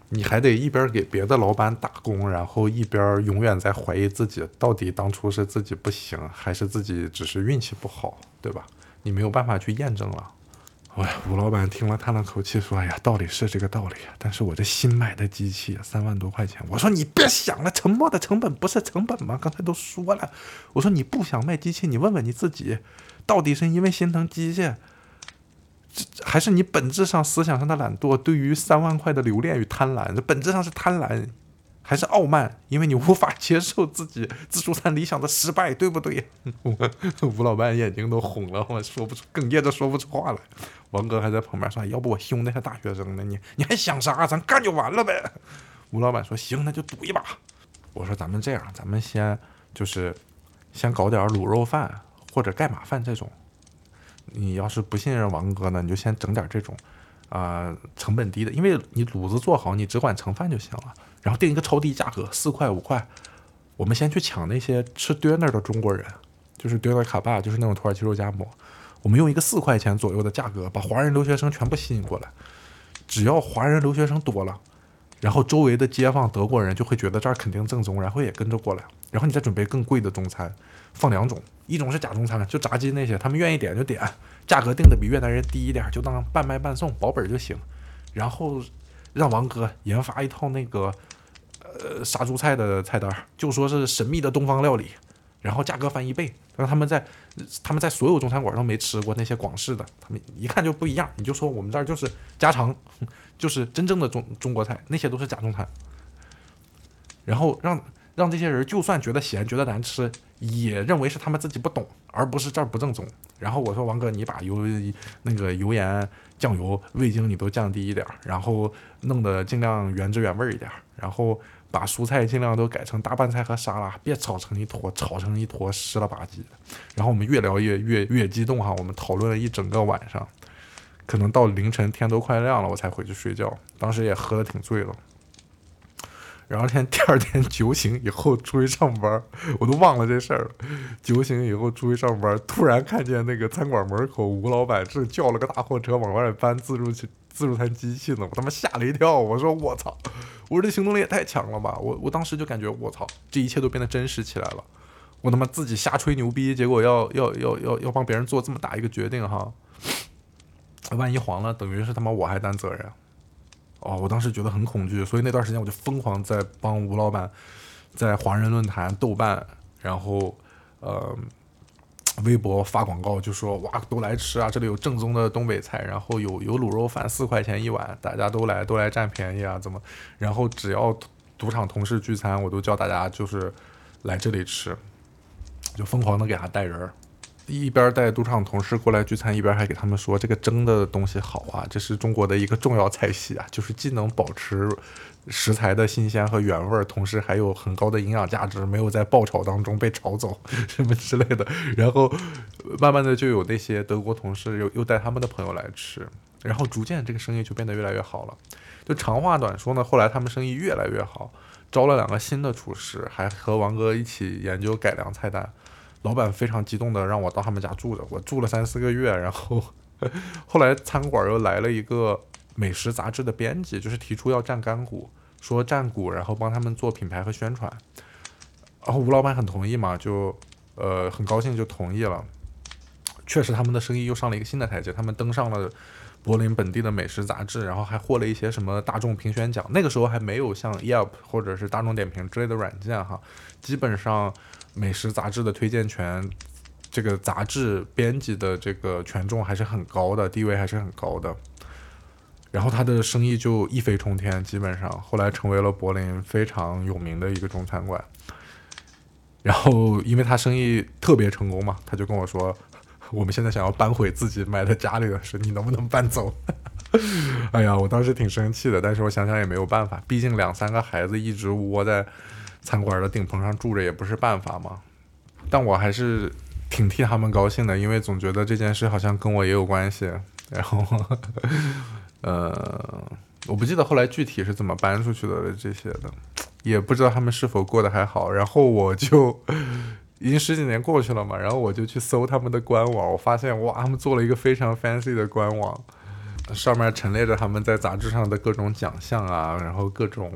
你还得一边给别的老板打工，然后一边永远在怀疑自己到底当初是自己不行，还是自己只是运气不好，对吧？你没有办法去验证了。哎，吴老板听了叹了口气说：“哎呀，道理是这个道理啊，但是我这新买的机器三万多块钱。”我说：“你别想了，沉默的成本不是成本吗？刚才都说了。”我说：“你不想卖机器，你问问你自己，到底是因为心疼机械？”还是你本质上思想上的懒惰，对于三万块的留恋与贪婪，这本质上是贪婪，还是傲慢？因为你无法接受自己自助餐理想的失败，对不对？吴老板眼睛都红了，我说不出，哽咽着说不出话来。王哥还在旁边说：“要不我兄弟还大学生呢，你你还想啥？咱干就完了呗。”吴老板说：“行，那就赌一把。”我说：“咱们这样，咱们先就是先搞点卤肉饭或者盖码饭这种。”你要是不信任王哥呢，你就先整点这种，啊，成本低的，因为你卤子做好，你只管盛饭就行了。然后定一个超低价格，四块五块，我们先去抢那些吃 dinner 的中国人，就是 dinner 卡巴，就是那种土耳其肉夹馍。我们用一个四块钱左右的价格，把华人留学生全部吸引过来。只要华人留学生多了，然后周围的街坊德国人就会觉得这儿肯定正宗，然后也跟着过来。然后你再准备更贵的中餐，放两种，一种是假中餐，就炸鸡那些，他们愿意点就点，价格定的比越南人低一点，就当半卖半送，保本就行。然后让王哥研发一套那个呃杀猪菜的菜单，就说是神秘的东方料理，然后价格翻一倍，让他们在他们在所有中餐馆都没吃过那些广式的，他们一看就不一样，你就说我们这儿就是家常，就是真正的中中国菜，那些都是假中餐，然后让。让这些人就算觉得咸、觉得难吃，也认为是他们自己不懂，而不是这儿不正宗。然后我说王哥，你把油、那个油盐、酱油、味精你都降低一点，然后弄得尽量原汁原味一点，然后把蔬菜尽量都改成大拌菜和沙拉，别炒成一坨，炒成一坨湿了吧唧。然后我们越聊越越越激动哈，我们讨论了一整个晚上，可能到凌晨天都快亮了，我才回去睡觉。当时也喝的挺醉了。然后天第二天酒醒以后出去上班，我都忘了这事儿了。酒醒以后出去上班，突然看见那个餐馆门口吴老板正叫了个大货车往外搬自助自助餐机器呢，我他妈吓了一跳。我说我操，我说这行动力也太强了吧！我我当时就感觉我操，这一切都变得真实起来了。我他妈自己瞎吹牛逼，结果要要要要要帮别人做这么大一个决定哈，万一黄了，等于是他妈我还担责任。哦，我当时觉得很恐惧，所以那段时间我就疯狂在帮吴老板，在华人论坛、豆瓣，然后呃微博发广告，就说哇都来吃啊，这里有正宗的东北菜，然后有有卤肉饭四块钱一碗，大家都来都来占便宜啊，怎么？然后只要赌场同事聚餐，我都叫大家就是来这里吃，就疯狂的给他带人。一边带赌场同事过来聚餐，一边还给他们说这个蒸的东西好啊，这是中国的一个重要菜系啊，就是既能保持食材的新鲜和原味，同时还有很高的营养价值，没有在爆炒当中被炒走 什么之类的。然后慢慢的就有那些德国同事又又带他们的朋友来吃，然后逐渐这个生意就变得越来越好了。就长话短说呢，后来他们生意越来越好，招了两个新的厨师，还和王哥一起研究改良菜单。老板非常激动的让我到他们家住着，我住了三四个月，然后 后来餐馆又来了一个美食杂志的编辑，就是提出要占干股，说占股，然后帮他们做品牌和宣传，然后吴老板很同意嘛，就呃很高兴就同意了。确实他们的生意又上了一个新的台阶，他们登上了柏林本地的美食杂志，然后还获了一些什么大众评选奖。那个时候还没有像 Yelp 或者是大众点评之类的软件哈，基本上。美食杂志的推荐权，这个杂志编辑的这个权重还是很高的，地位还是很高的。然后他的生意就一飞冲天，基本上后来成为了柏林非常有名的一个中餐馆。然后因为他生意特别成功嘛，他就跟我说：“我们现在想要搬回自己买的家里的事，你能不能搬走？” 哎呀，我当时挺生气的，但是我想想也没有办法，毕竟两三个孩子一直窝在。餐馆的顶棚上住着也不是办法嘛，但我还是挺替他们高兴的，因为总觉得这件事好像跟我也有关系。然后，呃，我不记得后来具体是怎么搬出去的这些的，也不知道他们是否过得还好。然后我就已经十几年过去了嘛，然后我就去搜他们的官网，我发现哇，他们做了一个非常 fancy 的官网，上面陈列着他们在杂志上的各种奖项啊，然后各种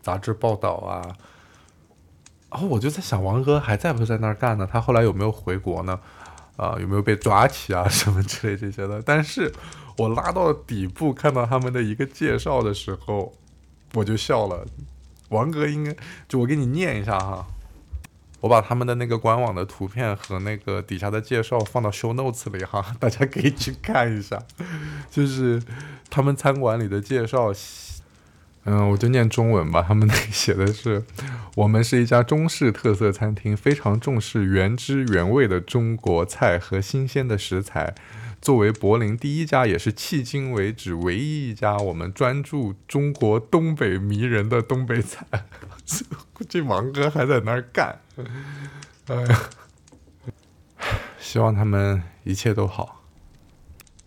杂志报道啊。然后我就在想，王哥还在不在那儿干呢？他后来有没有回国呢？啊，有没有被抓起啊，什么之类这些的？但是我拉到底部看到他们的一个介绍的时候，我就笑了。王哥应该就我给你念一下哈，我把他们的那个官网的图片和那个底下的介绍放到 show notes 里哈，大家可以去看一下，就是他们餐馆里的介绍。嗯，我就念中文吧。他们 那写的是：我们是一家中式特色餐厅，非常重视原汁原味的中国菜和新鲜的食材。作为柏林第一家，也是迄今为止唯一一家，我们专注中国东北迷人的东北菜。估计王哥还在那儿干。哎呀，希望他们一切都好。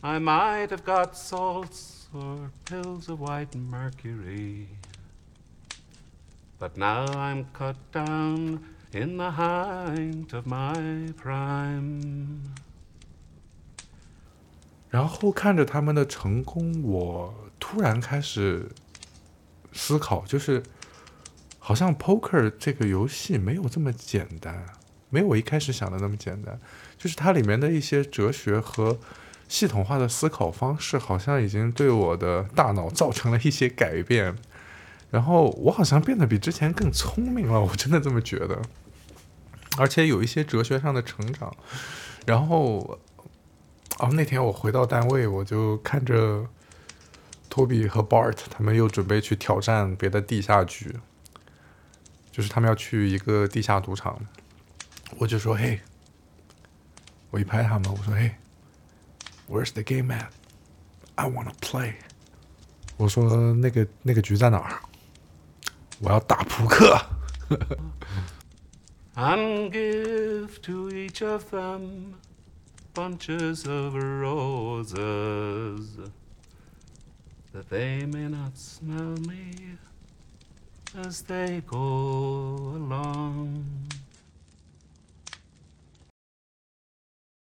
I might have got salts. For pills of white mercury. But now I'm cut down in the height of my prime. 然后看着他们的成功，我突然开始思考，就是好像 poker 这个游戏没有这么简单，没有我一开始想的那么简单，就是它里面的一些哲学和系统化的思考方式，好像已经对我的大脑造成了一些改变，然后我好像变得比之前更聪明了，我真的这么觉得，而且有一些哲学上的成长，然后。哦，那天我回到单位，我就看着托比和 Bart 他们又准备去挑战别的地下局，就是他们要去一个地下赌场。我就说：“嘿，我一拍他们，我说：‘嘿 ，Where's the game at? I wanna play。’我说那个那个局在哪儿？我要打扑克。” And give to each of them bunches of roses that they may not smell me as they go along.